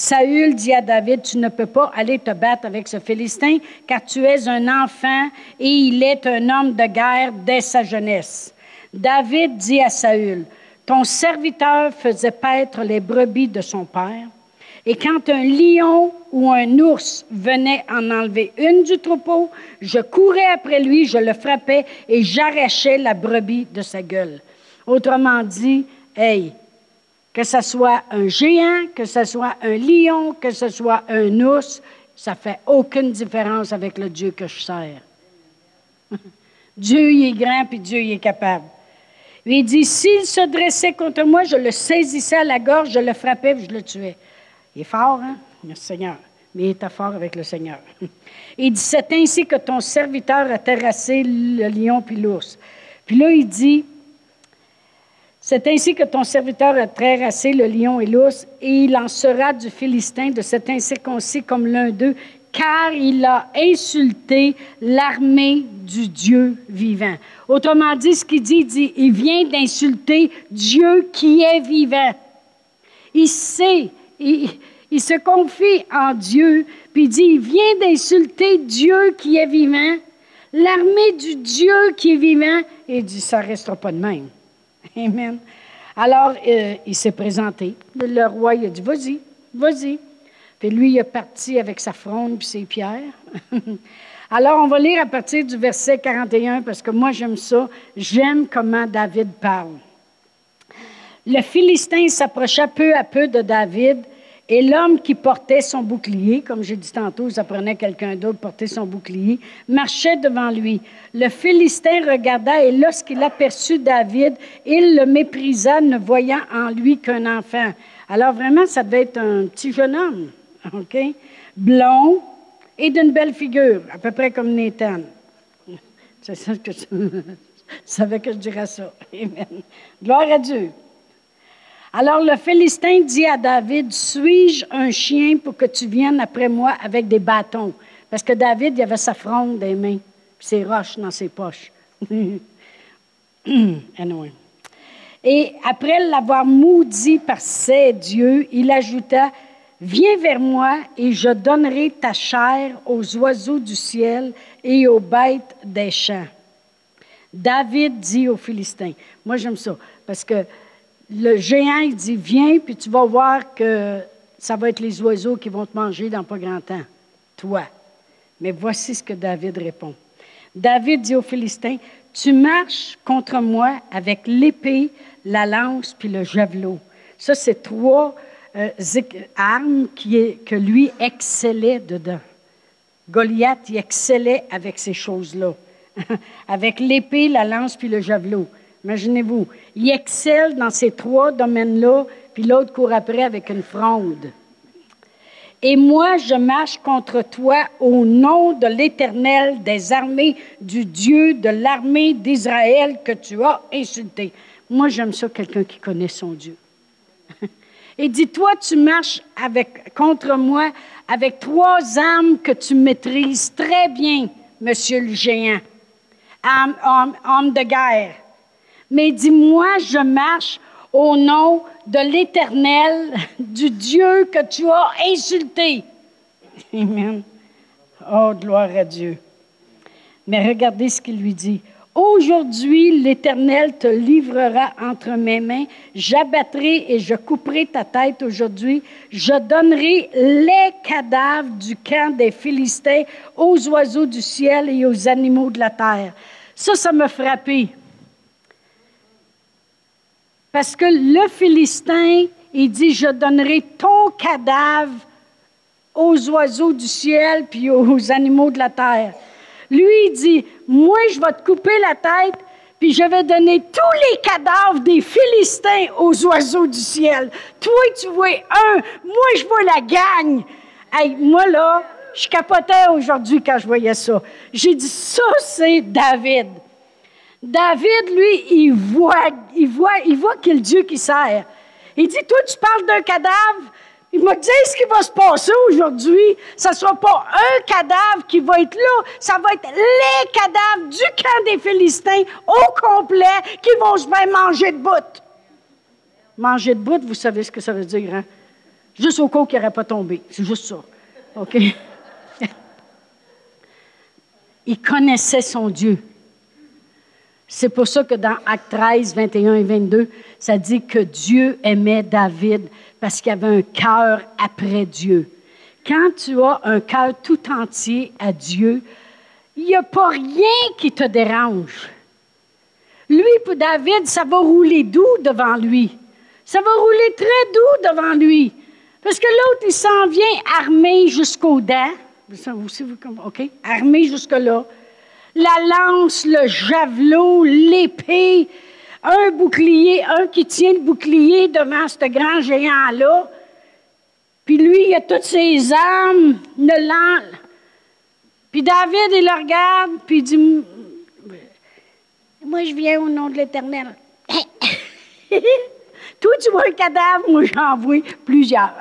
Saül dit à David, tu ne peux pas aller te battre avec ce Philistin, car tu es un enfant et il est un homme de guerre dès sa jeunesse. David dit à Saül, ton serviteur faisait paître les brebis de son père, Et quand un lion ou un ours venait en enlever une du troupeau, je courais après lui, je le frappais et j'arrachais la brebis de sa gueule. Autrement dit, hey, que ce soit un géant, que ce soit un lion, que ce soit un ours, ça fait aucune différence avec le Dieu que je sers. *laughs* Dieu il est grand, puis Dieu il est capable. Il dit, s'il se dressait contre moi, je le saisissais à la gorge, je le frappais, puis je le tuais. Il est fort, hein? Seigneur. Mais il était fort avec le Seigneur. *laughs* Il dit, c'est ainsi que ton serviteur a terrassé le lion puis l'ours. Puis là, il dit, c'est ainsi que ton serviteur a terrassé le lion et l'ours, et il en sera du Philistin, de cet incirconcis comme l'un d'eux, car il a insulté l'armée du Dieu vivant. Autrement dit, ce qu'il dit, il dit, il vient d'insulter Dieu qui est vivant. Il sait, il, il se confie en Dieu, puis il dit, il vient d'insulter Dieu qui est vivant, l'armée du Dieu qui est vivant, et il dit, ça ne restera pas de même. Amen. Alors, euh, il s'est présenté. Le roi, il a dit, vas-y, vas-y. Puis lui, il est parti avec sa fronde puis ses pierres. *laughs* Alors, on va lire à partir du verset 41 parce que moi, j'aime ça. J'aime comment David parle. Le Philistin s'approcha peu à peu de David et l'homme qui portait son bouclier, comme j'ai dit tantôt, ça prenait quelqu'un d'autre porter son bouclier, marchait devant lui. Le Philistin regarda et lorsqu'il aperçut David, il le méprisa, ne voyant en lui qu'un enfant. Alors vraiment, ça devait être un petit jeune homme, *laughs* OK? Blond et d'une belle figure, à peu près comme Nathan. *laughs* C'est ça que *laughs* je savais que je dirais ça. Amen. Gloire à Dieu. Alors le Philistin dit à David, suis-je un chien pour que tu viennes après moi avec des bâtons? Parce que David, il avait sa fronde des mains, puis ses roches dans ses poches. *laughs* Et après l'avoir maudit par ses dieux, il ajouta, Viens vers moi et je donnerai ta chair aux oiseaux du ciel et aux bêtes des champs. David dit aux Philistins, moi j'aime ça, parce que le géant, il dit, viens, puis tu vas voir que ça va être les oiseaux qui vont te manger dans pas grand temps, toi. Mais voici ce que David répond. David dit aux Philistins, tu marches contre moi avec l'épée, la lance, puis le javelot. Ça, c'est trois euh, armes qui que lui excellait dedans. Goliath, il excellait avec ces choses-là. *laughs* avec l'épée, la lance, puis le javelot. Imaginez-vous, il excelle dans ces trois domaines-là, puis l'autre court après avec une fronde. Et moi, je marche contre toi au nom de l'Éternel des armées, du Dieu de l'armée d'Israël que tu as insulté. Moi, j'aime ça, quelqu'un qui connaît son Dieu. *laughs* Et dis-toi, tu marches contre moi avec trois armes que tu maîtrises très bien, monsieur le géant. homme de guerre mais dis-moi, je marche au nom de l'Éternel, *laughs* du Dieu que tu as insulté. Amen. Oh, gloire à Dieu. Mais regardez ce qu'il lui dit. Aujourd'hui, l'Éternel te livrera entre mes mains. J'abattrai et je couperai ta tête aujourd'hui. Je donnerai les cadavres du camp des Philistins aux oiseaux du ciel et aux animaux de la terre. Ça, ça m'a frappé. Parce que le Philistin, il dit, je donnerai ton cadavre aux oiseaux du ciel puis aux animaux de la terre. Lui, il dit, moi, je vais te couper la tête, puis je vais donner tous les cadavres des Philistins aux oiseaux du ciel. Toi, tu vois un, moi, je vois la gagne. Hey, moi, là, je capotais aujourd'hui quand je voyais ça. J'ai dit, ça, c'est David. David, lui, il voit, il voit, il voit quel Dieu qui sert. Il dit, toi, tu parles d'un cadavre. Il m'a dit ce qui va se passer aujourd'hui. Ce ne sera pas un cadavre qui va être là, ça va être les cadavres du camp des Philistins au complet qui vont se faire manger de bout. Manger de bout, vous savez ce que ça veut dire, hein? Juste au cas qu'il n'aurait pas tombé. C'est juste ça. OK? *laughs* il connaissait son Dieu. C'est pour ça que dans Acte 13, 21 et 22, ça dit que Dieu aimait David parce qu'il avait un cœur après Dieu. Quand tu as un cœur tout entier à Dieu, il n'y a pas rien qui te dérange. Lui, pour David, ça va rouler doux devant lui. Ça va rouler très doux devant lui. Parce que l'autre, il s'en vient armé jusqu'aux dents. OK? Armé jusque-là. La lance, le javelot, l'épée, un bouclier, un qui tient le bouclier devant ce grand géant-là. Puis lui, il a toutes ses armes, le lance. Puis David, il le regarde, puis il dit Moi, je viens au nom de l'Éternel. *coughs* Toi, tu vois un cadavre, moi, j'en vois plusieurs.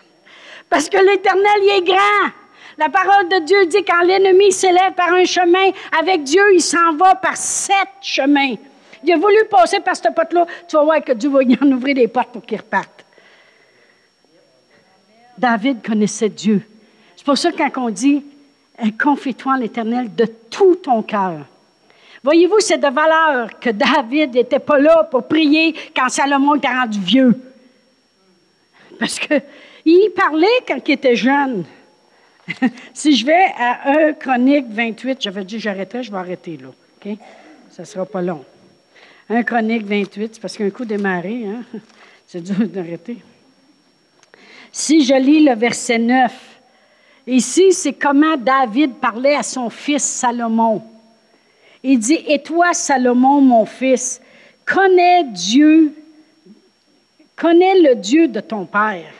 *laughs* Parce que l'Éternel, il est grand. La parole de Dieu dit quand l'ennemi s'élève par un chemin, avec Dieu, il s'en va par sept chemins. Il a voulu passer par cette porte-là. Tu vas voir que Dieu va y en ouvrir des portes pour qu'il reparte. David connaissait Dieu. C'est pour ça que quand on dit confie-toi en l'Éternel de tout ton cœur. Voyez-vous, c'est de valeur que David n'était pas là pour prier quand Salomon était rendu vieux. Parce qu'il parlait quand il était jeune. *laughs* si je vais à 1 Chronique 28, j'avais dit j'arrêterais, je vais arrêter là. OK? Ça ne sera pas long. 1 Chronique 28, c'est parce qu'un coup démarré, hein? *laughs* c'est dur d'arrêter. Si je lis le verset 9, ici, c'est comment David parlait à son fils Salomon. Il dit, Et toi, Salomon, mon fils, connais Dieu, connais le Dieu de ton Père,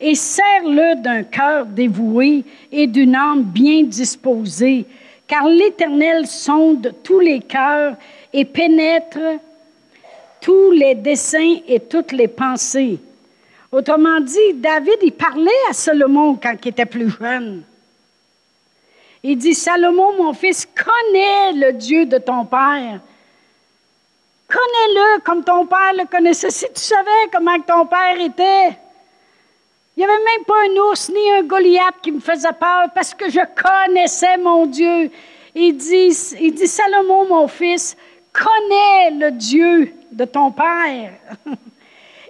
et sers-le d'un cœur dévoué et d'une âme bien disposée, car l'Éternel sonde tous les cœurs et pénètre tous les desseins et toutes les pensées. Autrement dit, David, il parlait à Salomon quand il était plus jeune. Il dit, Salomon, mon fils, connais le Dieu de ton Père. Connais-le comme ton Père le connaissait. Si tu savais comment ton Père était, il n'y avait même pas un ours ni un Goliath qui me faisait peur parce que je connaissais mon Dieu. Il dit, il dit Salomon, mon fils, connais le Dieu de ton Père. *laughs*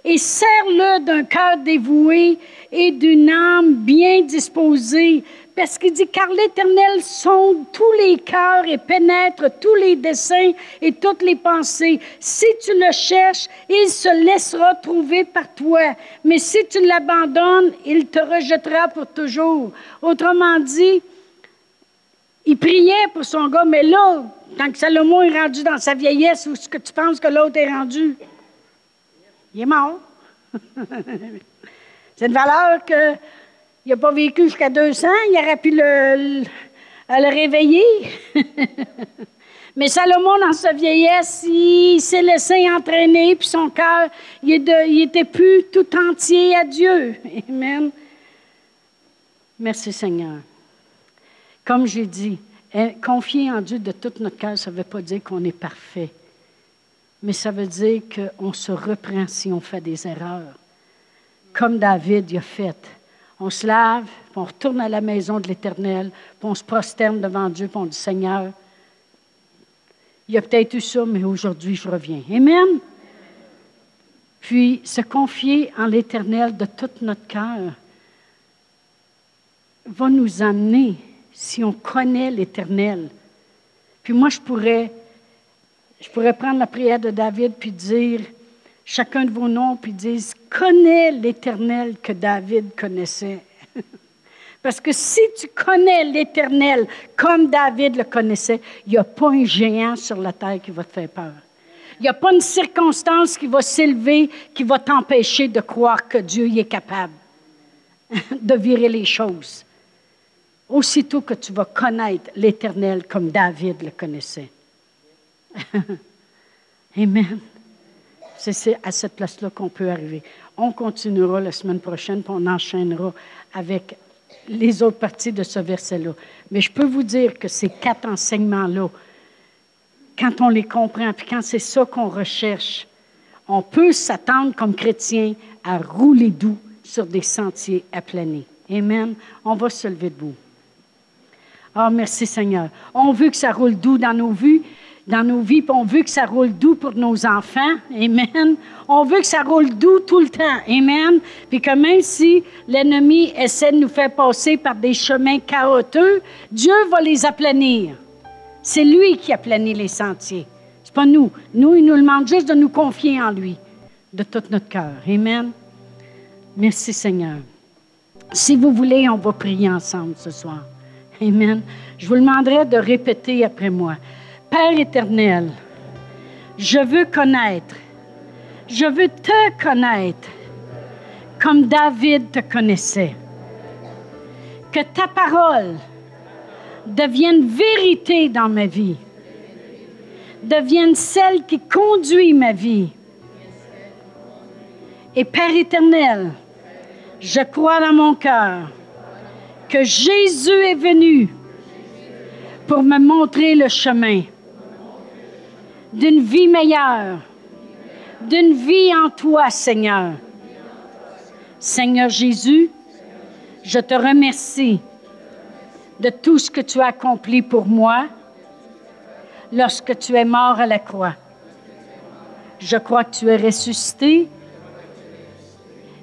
et sers-le d'un cœur dévoué et d'une âme bien disposée, parce qu'il dit, car l'Éternel sonde tous les cœurs et pénètre tous les desseins et toutes les pensées. Si tu le cherches, il se laissera trouver par toi. Mais si tu l'abandonnes, il te rejettera pour toujours. Autrement dit, il priait pour son gars, mais là, quand Salomon est rendu dans sa vieillesse, où est-ce que tu penses que l'autre est rendu? Il est mort. *laughs* C'est une valeur que il n'a pas vécu jusqu'à 200, il aurait pu le, le, réveiller. *laughs* Mais Salomon, dans sa vieillesse, il s'est laissé entraîner, puis son cœur, il, était plus tout entier à Dieu. *laughs* Amen. Merci Seigneur. Comme j'ai dit, hein, confier en Dieu de tout notre cœur, ça ne veut pas dire qu'on est parfait, mais ça veut dire qu'on se reprend si on fait des erreurs, comme David a fait on se lave, puis on retourne à la maison de l'Éternel, puis on se prosterne devant Dieu, puis on dit Seigneur, il y a peut-être eu ça, mais aujourd'hui je reviens. Amen? Puis se confier en l'Éternel de tout notre cœur va nous amener, si on connaît l'Éternel. Puis moi, je pourrais, je pourrais prendre la prière de David puis dire, chacun de vos noms, puis disent, connais l'Éternel que David connaissait. *laughs* Parce que si tu connais l'Éternel comme David le connaissait, il n'y a pas un géant sur la terre qui va te faire peur. Il n'y a pas une circonstance qui va s'élever qui va t'empêcher de croire que Dieu y est capable *laughs* de virer les choses. Aussitôt que tu vas connaître l'Éternel comme David le connaissait. *laughs* Amen. C'est à cette place-là qu'on peut arriver. On continuera la semaine prochaine, puis on enchaînera avec les autres parties de ce verset-là. Mais je peux vous dire que ces quatre enseignements-là, quand on les comprend, puis quand c'est ça qu'on recherche, on peut s'attendre comme chrétien à rouler doux sur des sentiers aplanés. Amen. On va se lever debout. Ah, merci Seigneur. On veut que ça roule doux dans nos vues. Dans nos vies, on veut que ça roule doux pour nos enfants. Amen. On veut que ça roule doux tout le temps. Amen. Puis que même si l'ennemi essaie de nous faire passer par des chemins chaotiques, Dieu va les aplanir. C'est lui qui aplanit les sentiers. C'est pas nous. Nous, il nous demande juste de nous confier en lui de tout notre cœur. Amen. Merci Seigneur. Si vous voulez, on va prier ensemble ce soir. Amen. Je vous demanderai de répéter après moi. Père éternel, je veux connaître, je veux te connaître comme David te connaissait. Que ta parole devienne vérité dans ma vie, devienne celle qui conduit ma vie. Et Père éternel, je crois dans mon cœur que Jésus est venu pour me montrer le chemin d'une vie meilleure, d'une vie en toi, Seigneur. Seigneur Jésus, je te remercie de tout ce que tu as accompli pour moi lorsque tu es mort à la croix. Je crois que tu es ressuscité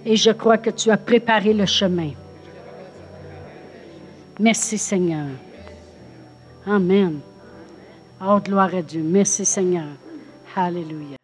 et je crois que tu as préparé le chemin. Merci Seigneur. Amen. Oh, gloire à Dieu. Merci Seigneur. Alléluia.